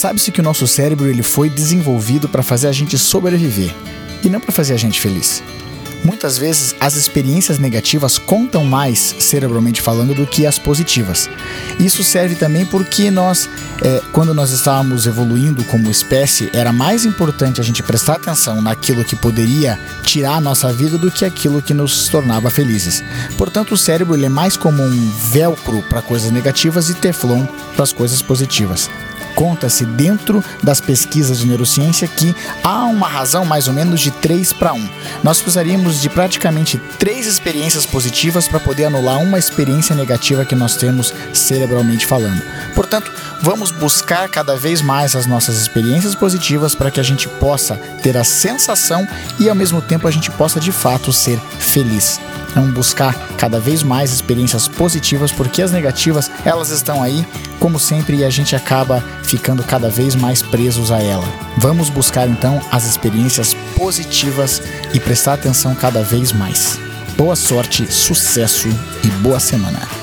Sabe-se que o nosso cérebro ele foi desenvolvido para fazer a gente sobreviver e não para fazer a gente feliz. Muitas vezes as experiências negativas contam mais cerebralmente falando do que as positivas. Isso serve também porque nós, é, quando nós estávamos evoluindo como espécie, era mais importante a gente prestar atenção naquilo que poderia tirar a nossa vida do que aquilo que nos tornava felizes. Portanto, o cérebro ele é mais como um velcro para coisas negativas e teflon para as coisas positivas. Conta-se dentro das pesquisas de neurociência que há uma razão mais ou menos de 3 para 1. Nós precisaríamos de praticamente três experiências positivas para poder anular uma experiência negativa que nós temos cerebralmente falando. Portanto, vamos buscar cada vez mais as nossas experiências positivas para que a gente possa ter a sensação e ao mesmo tempo a gente possa de fato ser feliz. Vamos buscar cada vez mais experiências positivas, porque as negativas elas estão aí, como sempre, e a gente acaba ficando cada vez mais presos a ela. Vamos buscar então as experiências positivas e prestar atenção cada vez mais. Boa sorte, sucesso e boa semana.